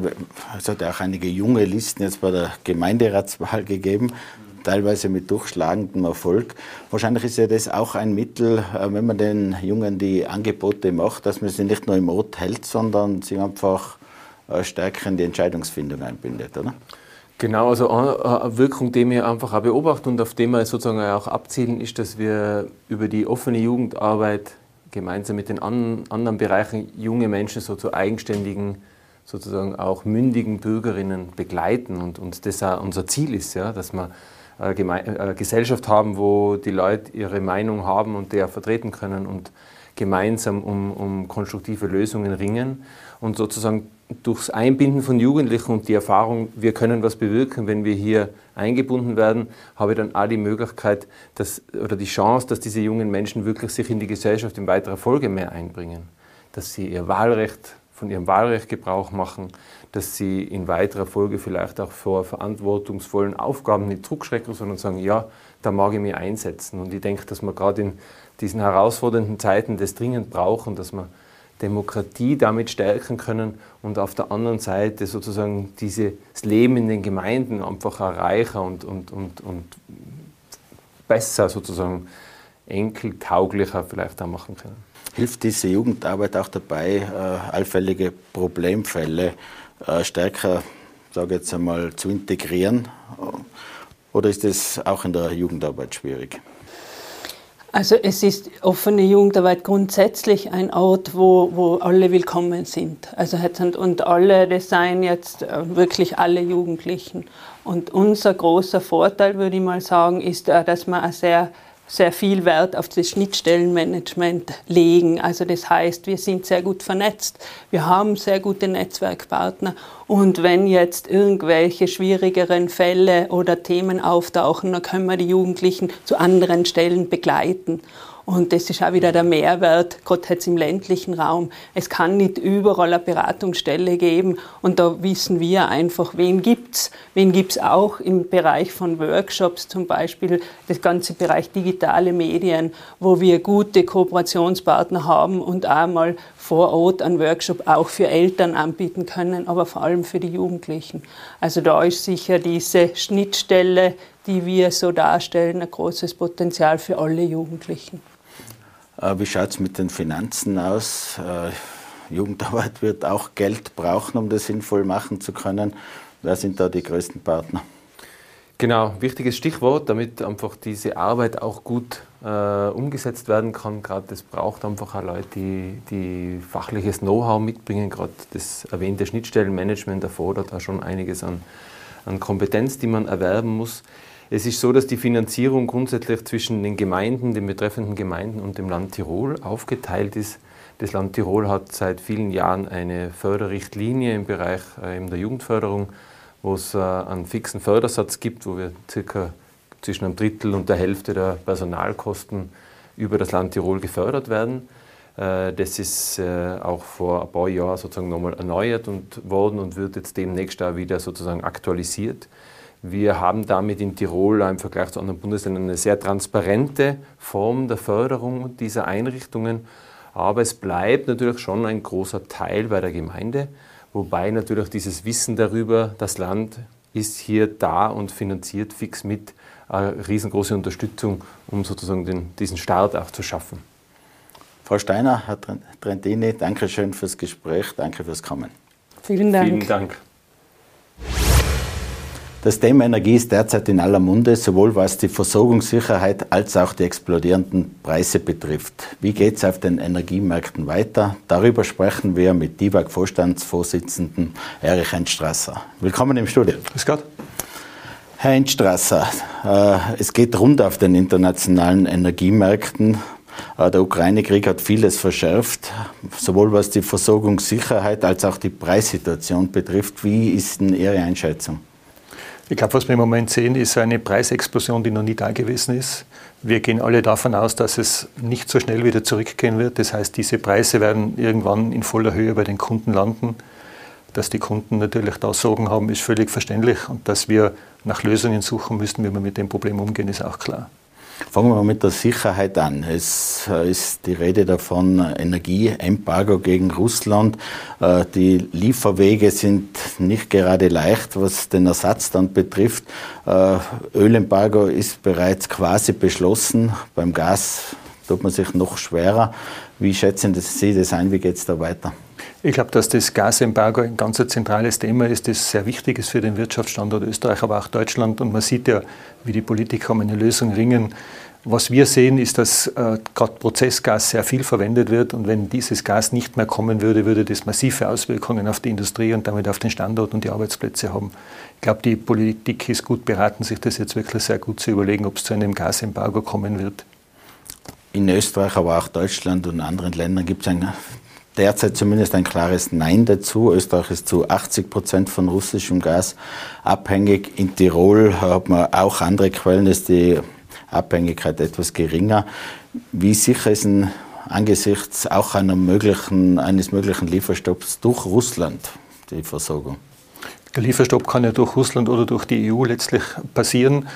es hat auch einige junge Listen jetzt bei der Gemeinderatswahl gegeben teilweise mit durchschlagendem Erfolg. Wahrscheinlich ist ja das auch ein Mittel, äh, wenn man den Jungen die Angebote macht, dass man sie nicht nur im Ort hält, sondern sie einfach äh, stärker in die Entscheidungsfindung einbindet, oder? Genau, also eine Wirkung, die wir einfach auch beobachten und auf die wir sozusagen auch abzielen, ist, dass wir über die offene Jugendarbeit gemeinsam mit den anderen Bereichen junge Menschen so zu eigenständigen, sozusagen auch mündigen Bürgerinnen begleiten und, und das auch unser Ziel ist, ja, dass man äh, äh, Gesellschaft haben, wo die Leute ihre Meinung haben und der vertreten können und gemeinsam um, um konstruktive Lösungen ringen und sozusagen durchs Einbinden von Jugendlichen und die Erfahrung, wir können was bewirken, wenn wir hier eingebunden werden, habe ich dann auch die Möglichkeit dass, oder die Chance, dass diese jungen Menschen wirklich sich in die Gesellschaft in weiterer Folge mehr einbringen, dass sie ihr Wahlrecht von ihrem Wahlrecht Gebrauch machen, dass sie in weiterer Folge vielleicht auch vor verantwortungsvollen Aufgaben nicht zurückschrecken, sondern sagen, ja, da mag ich mich einsetzen. Und ich denke, dass wir gerade in diesen herausfordernden Zeiten das dringend brauchen, dass wir Demokratie damit stärken können und auf der anderen Seite sozusagen dieses Leben in den Gemeinden einfach erreichen und, und, und, und besser sozusagen enkeltauglicher vielleicht auch machen können. Hilft diese Jugendarbeit auch dabei, äh, allfällige Problemfälle äh, stärker, sage jetzt einmal, zu integrieren? Oder ist das auch in der Jugendarbeit schwierig? Also es ist offene Jugendarbeit grundsätzlich ein Ort, wo, wo alle willkommen sind. Also und alle, das seien jetzt äh, wirklich alle Jugendlichen. Und unser großer Vorteil, würde ich mal sagen, ist, dass man eine sehr sehr viel Wert auf das Schnittstellenmanagement legen. Also das heißt, wir sind sehr gut vernetzt, wir haben sehr gute Netzwerkpartner und wenn jetzt irgendwelche schwierigeren Fälle oder Themen auftauchen, dann können wir die Jugendlichen zu anderen Stellen begleiten. Und das ist auch wieder der Mehrwert, gerade jetzt im ländlichen Raum. Es kann nicht überall eine Beratungsstelle geben und da wissen wir einfach, wen gibt's. Wen gibt's auch im Bereich von Workshops zum Beispiel, das ganze Bereich digitale Medien, wo wir gute Kooperationspartner haben und auch mal vor Ort einen Workshop auch für Eltern anbieten können, aber vor allem für die Jugendlichen. Also da ist sicher diese Schnittstelle, die wir so darstellen, ein großes Potenzial für alle Jugendlichen. Äh, wie schaut es mit den Finanzen aus? Äh, Jugendarbeit wird auch Geld brauchen, um das sinnvoll machen zu können. Wer sind da die größten Partner? Genau, wichtiges Stichwort, damit einfach diese Arbeit auch gut äh, umgesetzt werden kann. Gerade das braucht einfach auch Leute, die, die fachliches Know-how mitbringen. Gerade das erwähnte Schnittstellenmanagement erfordert da schon einiges an, an Kompetenz, die man erwerben muss. Es ist so, dass die Finanzierung grundsätzlich zwischen den Gemeinden, den betreffenden Gemeinden und dem Land Tirol aufgeteilt ist. Das Land Tirol hat seit vielen Jahren eine Förderrichtlinie im Bereich äh, der Jugendförderung, wo es äh, einen fixen Fördersatz gibt, wo wir circa zwischen einem Drittel und der Hälfte der Personalkosten über das Land Tirol gefördert werden. Äh, das ist auch vor ein paar Jahren sozusagen nochmal erneuert und worden und wird jetzt demnächst auch wieder sozusagen aktualisiert. Wir haben damit in Tirol im Vergleich zu anderen Bundesländern eine sehr transparente Form der Förderung dieser Einrichtungen. Aber es bleibt natürlich schon ein großer Teil bei der Gemeinde, wobei natürlich dieses Wissen darüber, das Land ist hier da und finanziert fix mit, eine riesengroße Unterstützung, um sozusagen den, diesen Start auch zu schaffen. Frau Steiner, Herr Trentini, danke schön fürs Gespräch, danke fürs Kommen. Vielen Dank. Vielen Dank. Das Thema Energie ist derzeit in aller Munde, sowohl was die Versorgungssicherheit als auch die explodierenden Preise betrifft. Wie geht es auf den Energiemärkten weiter? Darüber sprechen wir mit DIVAG-Vorstandsvorsitzenden Erich Entstrasser. Willkommen im Studio. Grüß Gott. Herr Entstrasser, äh, es geht rund auf den internationalen Energiemärkten. Äh, der Ukraine-Krieg hat vieles verschärft, sowohl was die Versorgungssicherheit als auch die Preissituation betrifft. Wie ist denn Ihre Einschätzung? Ich glaube, was wir im Moment sehen, ist eine Preisexplosion, die noch nie da gewesen ist. Wir gehen alle davon aus, dass es nicht so schnell wieder zurückgehen wird. Das heißt, diese Preise werden irgendwann in voller Höhe bei den Kunden landen. Dass die Kunden natürlich da Sorgen haben, ist völlig verständlich. Und dass wir nach Lösungen suchen müssen, wie wir mit dem Problem umgehen, ist auch klar. Fangen wir mal mit der Sicherheit an. Es äh, ist die Rede davon, Energieembargo gegen Russland. Äh, die Lieferwege sind nicht gerade leicht, was den Ersatz dann betrifft. Äh, Ölembargo ist bereits quasi beschlossen. Beim Gas tut man sich noch schwerer. Wie schätzen Sie das ein? Wie geht es da weiter? Ich glaube, dass das Gasembargo ein ganz zentrales Thema ist, das sehr wichtig ist für den Wirtschaftsstandort Österreich, aber auch Deutschland. Und man sieht ja, wie die Politiker um eine Lösung ringen. Was wir sehen, ist, dass äh, gerade Prozessgas sehr viel verwendet wird. Und wenn dieses Gas nicht mehr kommen würde, würde das massive Auswirkungen auf die Industrie und damit auf den Standort und die Arbeitsplätze haben. Ich glaube, die Politik ist gut beraten, sich das jetzt wirklich sehr gut zu überlegen, ob es zu einem Gasembargo kommen wird. In Österreich, aber auch Deutschland und anderen Ländern gibt es ein derzeit zumindest ein klares Nein dazu. Österreich ist zu 80 Prozent von russischem Gas abhängig. In Tirol hat man auch andere Quellen, ist die Abhängigkeit etwas geringer. Wie sicher ist denn angesichts auch möglichen, eines möglichen Lieferstopps durch Russland die Versorgung? Der Lieferstopp kann ja durch Russland oder durch die EU letztlich passieren.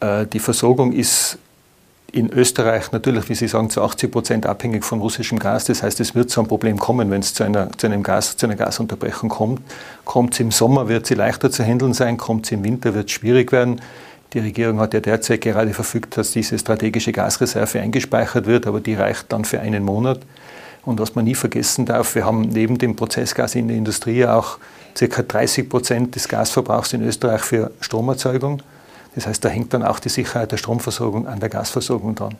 Äh, die Versorgung ist in Österreich natürlich, wie Sie sagen, zu 80 Prozent abhängig von russischem Gas. Das heißt, es wird zu einem Problem kommen, wenn es zu einer, zu einem Gas, zu einer Gasunterbrechung kommt. Kommt es im Sommer, wird sie leichter zu handeln sein. Kommt es im Winter, wird es schwierig werden. Die Regierung hat ja derzeit gerade verfügt, dass diese strategische Gasreserve eingespeichert wird, aber die reicht dann für einen Monat. Und was man nie vergessen darf, wir haben neben dem Prozessgas in der Industrie auch ca. 30 Prozent des Gasverbrauchs in Österreich für Stromerzeugung. Das heißt, da hängt dann auch die Sicherheit der Stromversorgung an der Gasversorgung dran.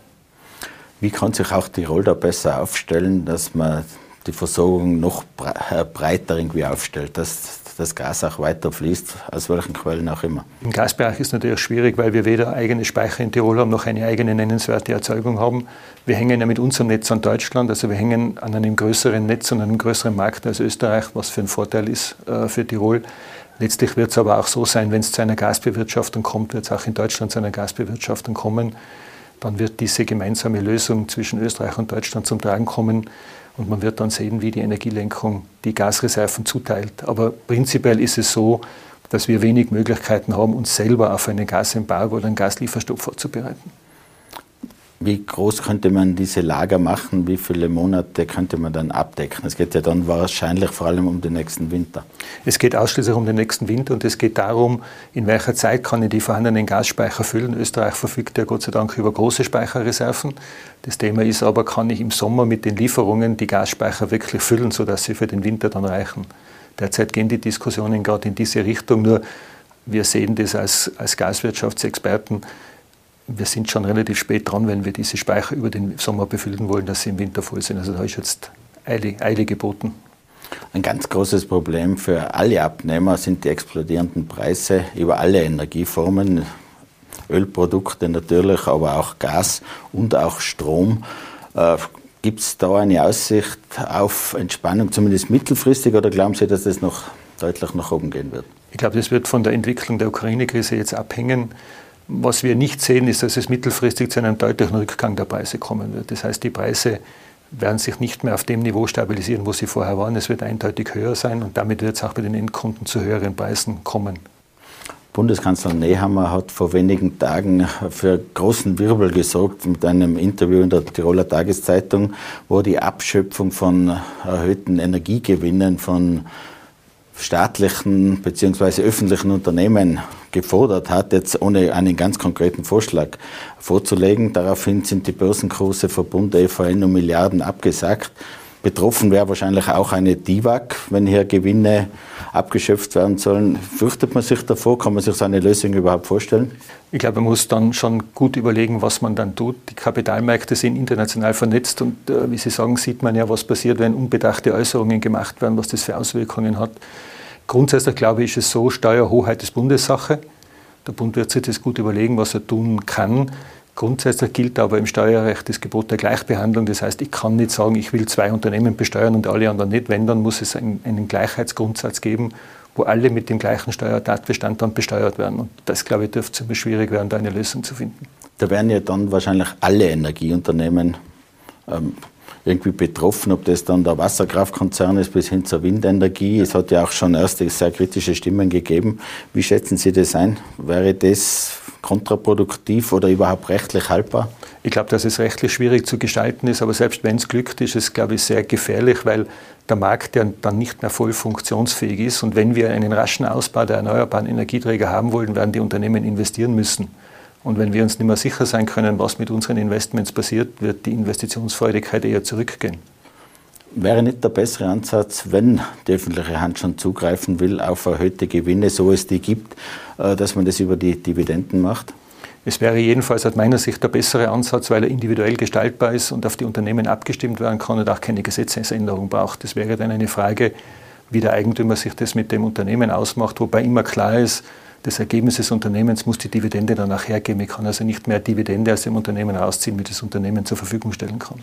Wie kann sich auch Tirol da besser aufstellen, dass man die Versorgung noch äh, breiter irgendwie aufstellt, dass das Gas auch weiter fließt, aus welchen Quellen auch immer. Im Gasbereich ist es natürlich schwierig, weil wir weder eigene Speicher in Tirol haben, noch eine eigene nennenswerte Erzeugung haben. Wir hängen ja mit unserem Netz an Deutschland, also wir hängen an einem größeren Netz und einem größeren Markt als Österreich, was für ein Vorteil ist äh, für Tirol. Letztlich wird es aber auch so sein, wenn es zu einer Gasbewirtschaftung kommt, wird es auch in Deutschland zu einer Gasbewirtschaftung kommen. Dann wird diese gemeinsame Lösung zwischen Österreich und Deutschland zum Tragen kommen und man wird dann sehen, wie die Energielenkung die Gasreserven zuteilt. Aber prinzipiell ist es so, dass wir wenig Möglichkeiten haben, uns selber auf einen Gasembargo oder einen Gaslieferstopp vorzubereiten. Wie groß könnte man diese Lager machen? Wie viele Monate könnte man dann abdecken? Es geht ja dann wahrscheinlich vor allem um den nächsten Winter. Es geht ausschließlich um den nächsten Winter und es geht darum, in welcher Zeit kann ich die vorhandenen Gasspeicher füllen. Österreich verfügt ja Gott sei Dank über große Speicherreserven. Das Thema ist aber, kann ich im Sommer mit den Lieferungen die Gasspeicher wirklich füllen, sodass sie für den Winter dann reichen. Derzeit gehen die Diskussionen gerade in diese Richtung, nur wir sehen das als, als Gaswirtschaftsexperten wir sind schon relativ spät dran, wenn wir diese Speicher über den Sommer befüllen wollen, dass sie im Winter voll sind. Also da ist jetzt Eile, Eile geboten. Ein ganz großes Problem für alle Abnehmer sind die explodierenden Preise über alle Energieformen, Ölprodukte natürlich, aber auch Gas und auch Strom. Äh, Gibt es da eine Aussicht auf Entspannung, zumindest mittelfristig, oder glauben Sie, dass das noch deutlich nach oben gehen wird? Ich glaube, das wird von der Entwicklung der Ukraine-Krise jetzt abhängen. Was wir nicht sehen, ist, dass es mittelfristig zu einem deutlichen Rückgang der Preise kommen wird. Das heißt, die Preise werden sich nicht mehr auf dem Niveau stabilisieren, wo sie vorher waren. Es wird eindeutig höher sein und damit wird es auch bei den Endkunden zu höheren Preisen kommen. Bundeskanzler Nehammer hat vor wenigen Tagen für großen Wirbel gesorgt mit einem Interview in der Tiroler Tageszeitung, wo die Abschöpfung von erhöhten Energiegewinnen von staatlichen bzw. öffentlichen Unternehmen gefordert hat, jetzt ohne einen ganz konkreten Vorschlag vorzulegen. Daraufhin sind die Börsenkurse Verbund EVN um Milliarden abgesagt. Betroffen wäre wahrscheinlich auch eine DIVAG, wenn hier Gewinne abgeschöpft werden sollen. Fürchtet man sich davor? Kann man sich so eine Lösung überhaupt vorstellen? Ich glaube, man muss dann schon gut überlegen, was man dann tut. Die Kapitalmärkte sind international vernetzt und äh, wie Sie sagen, sieht man ja, was passiert, wenn unbedachte Äußerungen gemacht werden, was das für Auswirkungen hat. Grundsätzlich glaube ich, ist es so, Steuerhoheit ist Bundessache. Der Bund wird sich das gut überlegen, was er tun kann. Grundsätzlich gilt aber im Steuerrecht das Gebot der Gleichbehandlung. Das heißt, ich kann nicht sagen, ich will zwei Unternehmen besteuern und alle anderen nicht. Wenn, dann muss es einen, einen Gleichheitsgrundsatz geben, wo alle mit dem gleichen Steuertatbestand dann besteuert werden. Und das, glaube ich, dürfte ziemlich schwierig werden, da eine Lösung zu finden. Da werden ja dann wahrscheinlich alle Energieunternehmen ähm, irgendwie betroffen, ob das dann der Wasserkraftkonzern ist bis hin zur Windenergie. Es hat ja auch schon erste sehr kritische Stimmen gegeben. Wie schätzen Sie das ein? Wäre das kontraproduktiv oder überhaupt rechtlich haltbar? Ich glaube, dass es rechtlich schwierig zu gestalten ist, aber selbst wenn es glückt, ist es, glaube ich, sehr gefährlich, weil der Markt ja dann nicht mehr voll funktionsfähig ist. Und wenn wir einen raschen Ausbau der erneuerbaren Energieträger haben wollen, werden die Unternehmen investieren müssen. Und wenn wir uns nicht mehr sicher sein können, was mit unseren Investments passiert, wird die Investitionsfreudigkeit eher zurückgehen. Wäre nicht der bessere Ansatz, wenn die öffentliche Hand schon zugreifen will auf erhöhte Gewinne, so es die gibt, äh, dass man das über die Dividenden macht? Es wäre jedenfalls aus meiner Sicht der bessere Ansatz, weil er individuell gestaltbar ist und auf die Unternehmen abgestimmt werden kann und auch keine Gesetzesänderung braucht. Das wäre dann eine Frage, wie der Eigentümer sich das mit dem Unternehmen ausmacht, wobei immer klar ist, das Ergebnis des Unternehmens muss die Dividende danach hergeben. Ich kann also nicht mehr Dividende aus dem Unternehmen rausziehen, wie das Unternehmen zur Verfügung stellen kann.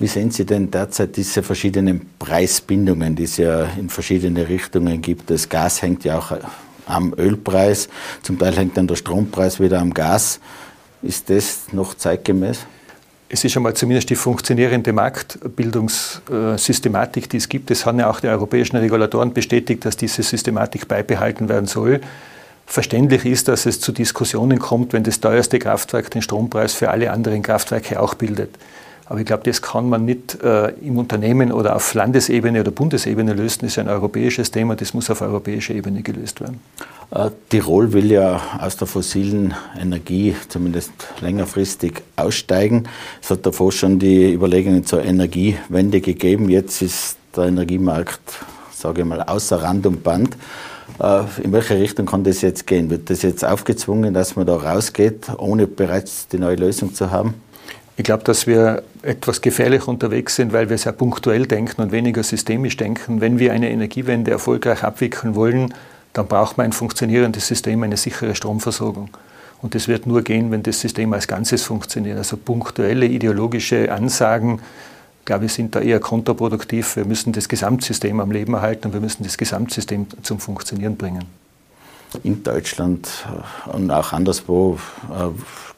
Wie sehen Sie denn derzeit diese verschiedenen Preisbindungen, die es ja in verschiedene Richtungen gibt? Das Gas hängt ja auch am Ölpreis, zum Teil hängt dann der Strompreis wieder am Gas. Ist das noch zeitgemäß? Es ist einmal zumindest die funktionierende Marktbildungssystematik, die es gibt. Es haben ja auch die europäischen Regulatoren bestätigt, dass diese Systematik beibehalten werden soll. Verständlich ist, dass es zu Diskussionen kommt, wenn das teuerste Kraftwerk den Strompreis für alle anderen Kraftwerke auch bildet. Aber ich glaube, das kann man nicht äh, im Unternehmen oder auf Landesebene oder Bundesebene lösen. Das ist ein europäisches Thema, das muss auf europäischer Ebene gelöst werden. Äh, Tirol will ja aus der fossilen Energie zumindest längerfristig aussteigen. Es hat davor schon die Überlegungen zur Energiewende gegeben. Jetzt ist der Energiemarkt, sage ich mal, außer Rand und Band. Äh, in welche Richtung kann das jetzt gehen? Wird das jetzt aufgezwungen, dass man da rausgeht, ohne bereits die neue Lösung zu haben? Ich glaube, dass wir etwas gefährlich unterwegs sind, weil wir sehr punktuell denken und weniger systemisch denken. Wenn wir eine Energiewende erfolgreich abwickeln wollen, dann braucht man ein funktionierendes System, eine sichere Stromversorgung. Und das wird nur gehen, wenn das System als Ganzes funktioniert. Also punktuelle ideologische Ansagen glaube ich, sind da eher kontraproduktiv. Wir müssen das Gesamtsystem am Leben erhalten und wir müssen das Gesamtsystem zum Funktionieren bringen. In Deutschland und auch anderswo äh,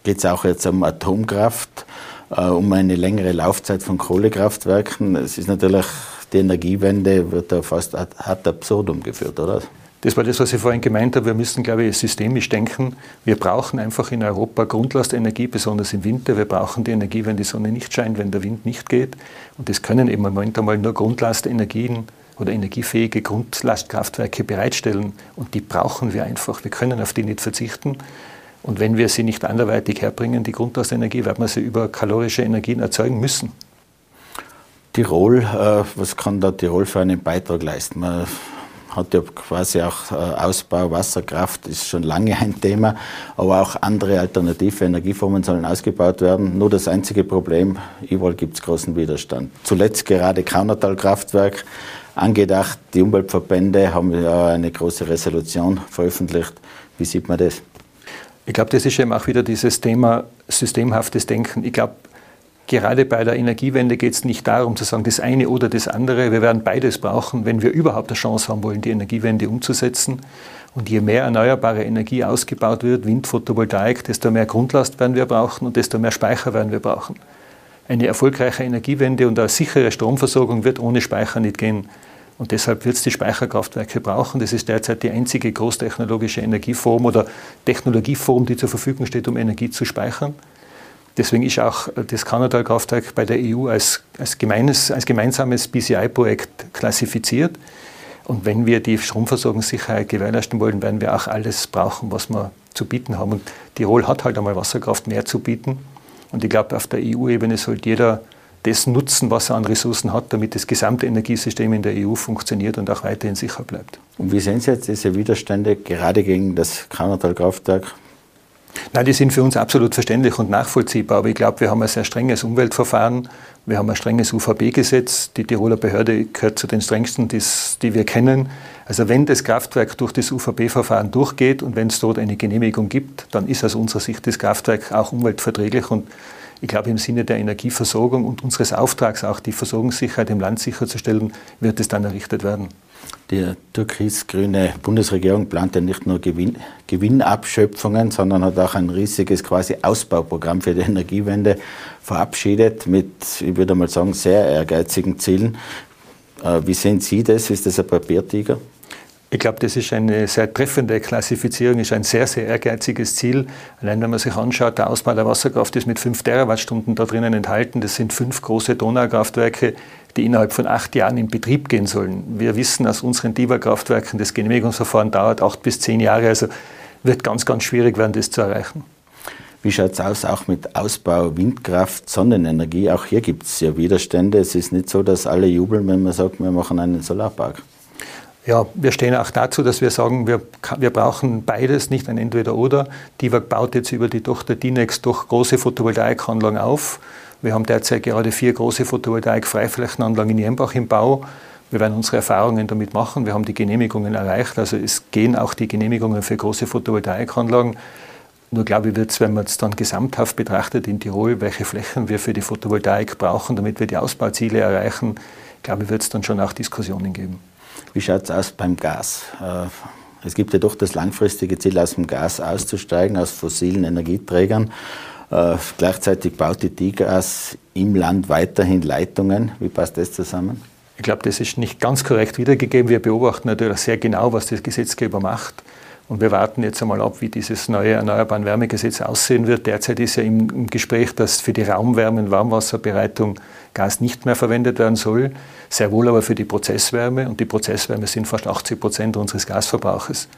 geht es auch jetzt um Atomkraft, äh, um eine längere Laufzeit von Kohlekraftwerken. Es ist natürlich, die Energiewende wird da fast ad absurdum geführt, oder? Das war das, was ich vorhin gemeint habe. Wir müssen, glaube ich, systemisch denken. Wir brauchen einfach in Europa Grundlastenergie, besonders im Winter. Wir brauchen die Energie, wenn die Sonne nicht scheint, wenn der Wind nicht geht. Und das können im Moment einmal nur Grundlastenergien oder energiefähige Grundlastkraftwerke bereitstellen. Und die brauchen wir einfach. Wir können auf die nicht verzichten. Und wenn wir sie nicht anderweitig herbringen, die Grundlastenergie, werden wir sie über kalorische Energien erzeugen müssen. Tirol, äh, was kann da Tirol für einen Beitrag leisten? Man hat ja quasi auch äh, Ausbau, Wasserkraft ist schon lange ein Thema, aber auch andere alternative Energieformen sollen ausgebaut werden. Nur das einzige Problem, überall gibt es großen Widerstand. Zuletzt gerade Kaunertal-Kraftwerk angedacht. Die Umweltverbände haben ja eine große Resolution veröffentlicht. Wie sieht man das? Ich glaube, das ist eben auch wieder dieses Thema systemhaftes Denken. Ich glaube, gerade bei der Energiewende geht es nicht darum zu sagen, das eine oder das andere. Wir werden beides brauchen, wenn wir überhaupt eine Chance haben wollen, die Energiewende umzusetzen. Und je mehr erneuerbare Energie ausgebaut wird, Wind, Photovoltaik, desto mehr Grundlast werden wir brauchen und desto mehr Speicher werden wir brauchen. Eine erfolgreiche Energiewende und eine sichere Stromversorgung wird ohne Speicher nicht gehen. Und deshalb wird es die Speicherkraftwerke brauchen. Das ist derzeit die einzige großtechnologische Energieform oder Technologieform, die zur Verfügung steht, um Energie zu speichern. Deswegen ist auch das Kanadal-Kraftwerk bei der EU als, als, gemeines, als gemeinsames BCI-Projekt klassifiziert. Und wenn wir die Stromversorgungssicherheit gewährleisten wollen, werden wir auch alles brauchen, was wir zu bieten haben. Und Tirol hat halt einmal Wasserkraft mehr zu bieten. Und ich glaube, auf der EU-Ebene sollte jeder das nutzen, was er an Ressourcen hat, damit das gesamte Energiesystem in der EU funktioniert und auch weiterhin sicher bleibt. Und wie sehen Sie jetzt diese Widerstände gerade gegen das Kanatal-Kraftwerk? Nein, die sind für uns absolut verständlich und nachvollziehbar. Aber ich glaube, wir haben ein sehr strenges Umweltverfahren. Wir haben ein strenges UVB-Gesetz. Die Tiroler Behörde gehört zu den strengsten, die wir kennen. Also wenn das Kraftwerk durch das UVB-Verfahren durchgeht und wenn es dort eine Genehmigung gibt, dann ist aus unserer Sicht das Kraftwerk auch umweltverträglich. Und ich glaube, im Sinne der Energieversorgung und unseres Auftrags, auch die Versorgungssicherheit im Land sicherzustellen, wird es dann errichtet werden. Die türkis-grüne Bundesregierung plant ja nicht nur Gewinn, Gewinnabschöpfungen, sondern hat auch ein riesiges quasi Ausbauprogramm für die Energiewende verabschiedet mit, ich würde mal sagen, sehr ehrgeizigen Zielen. Äh, wie sehen Sie das? Ist das ein Papiertiger? Ich glaube, das ist eine sehr treffende Klassifizierung, ist ein sehr, sehr ehrgeiziges Ziel. Allein wenn man sich anschaut, der Ausbau der Wasserkraft ist mit 5 Terawattstunden da drinnen enthalten. Das sind fünf große Donaukraftwerke, die innerhalb von acht Jahren in Betrieb gehen sollen. Wir wissen aus unseren DIVA-Kraftwerken, das Genehmigungsverfahren dauert acht bis zehn Jahre, also wird ganz, ganz schwierig werden, das zu erreichen. Wie schaut es aus, auch mit Ausbau Windkraft, Sonnenenergie? Auch hier gibt es ja Widerstände. Es ist nicht so, dass alle jubeln, wenn man sagt, wir machen einen Solarpark. Ja, wir stehen auch dazu, dass wir sagen, wir, wir brauchen beides, nicht ein Entweder-Oder. DIVAG baut jetzt über die Tochter Dinex durch große Photovoltaikanlagen auf. Wir haben derzeit gerade vier große Photovoltaik-Freiflächenanlagen in Jembach im Bau. Wir werden unsere Erfahrungen damit machen. Wir haben die Genehmigungen erreicht. Also es gehen auch die Genehmigungen für große Photovoltaikanlagen. Nur glaube ich, wird es, wenn man es dann gesamthaft betrachtet in Tirol, welche Flächen wir für die Photovoltaik brauchen, damit wir die Ausbauziele erreichen, glaube ich, wird es dann schon auch Diskussionen geben. Wie schaut es aus beim Gas? Äh, es gibt ja doch das langfristige Ziel, aus dem Gas auszusteigen, aus fossilen Energieträgern. Äh, gleichzeitig baut die Tigas im Land weiterhin Leitungen. Wie passt das zusammen? Ich glaube, das ist nicht ganz korrekt wiedergegeben. Wir beobachten natürlich sehr genau, was der Gesetzgeber macht. Und wir warten jetzt einmal ab, wie dieses neue Erneuerbaren Wärmegesetz aussehen wird. Derzeit ist ja im, Gespräch, dass für die Raumwärme- und Warmwasserbereitung Gas nicht mehr verwendet werden soll, sehr wohl aber für die Prozesswärme. Und die Prozesswärme sind fast 80 Prozent unseres Gasverbrauches.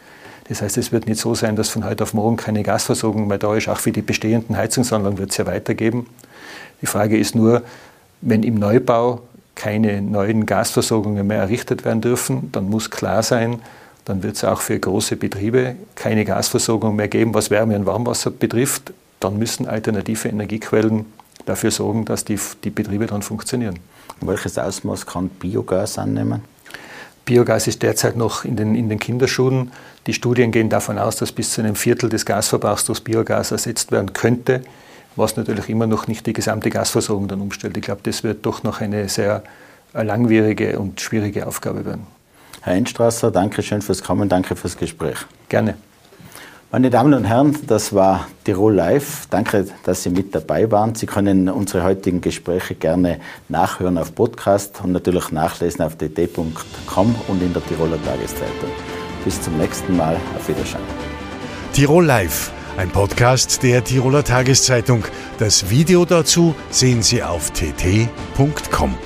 Das heißt, es wird nicht so sein, dass von heute auf morgen keine Gasversorgung mehr da ist. Auch für die bestehenden Heizungsanlagen wird es ja weitergeben. Die Frage ist nur, wenn im Neubau keine neuen Gasversorgungen mehr errichtet werden dürfen, dann muss klar sein, dann wird es auch für große Betriebe keine Gasversorgung mehr geben, was Wärme und Warmwasser betrifft. Dann müssen alternative Energiequellen dafür sorgen, dass die, die Betriebe dann funktionieren. Welches Ausmaß kann Biogas annehmen? Biogas ist derzeit noch in den, in den Kinderschuhen. Die Studien gehen davon aus, dass bis zu einem Viertel des Gasverbrauchs durch Biogas ersetzt werden könnte, was natürlich immer noch nicht die gesamte Gasversorgung dann umstellt. Ich glaube, das wird doch noch eine sehr langwierige und schwierige Aufgabe werden. Herr Enstrasser, danke schön fürs Kommen, danke fürs Gespräch. Gerne. Meine Damen und Herren, das war Tirol Live. Danke, dass Sie mit dabei waren. Sie können unsere heutigen Gespräche gerne nachhören auf Podcast und natürlich nachlesen auf dt.com und in der Tiroler Tageszeitung. Bis zum nächsten Mal. Auf Wiedersehen. Tirol Live, ein Podcast der Tiroler Tageszeitung. Das Video dazu sehen Sie auf tt.com.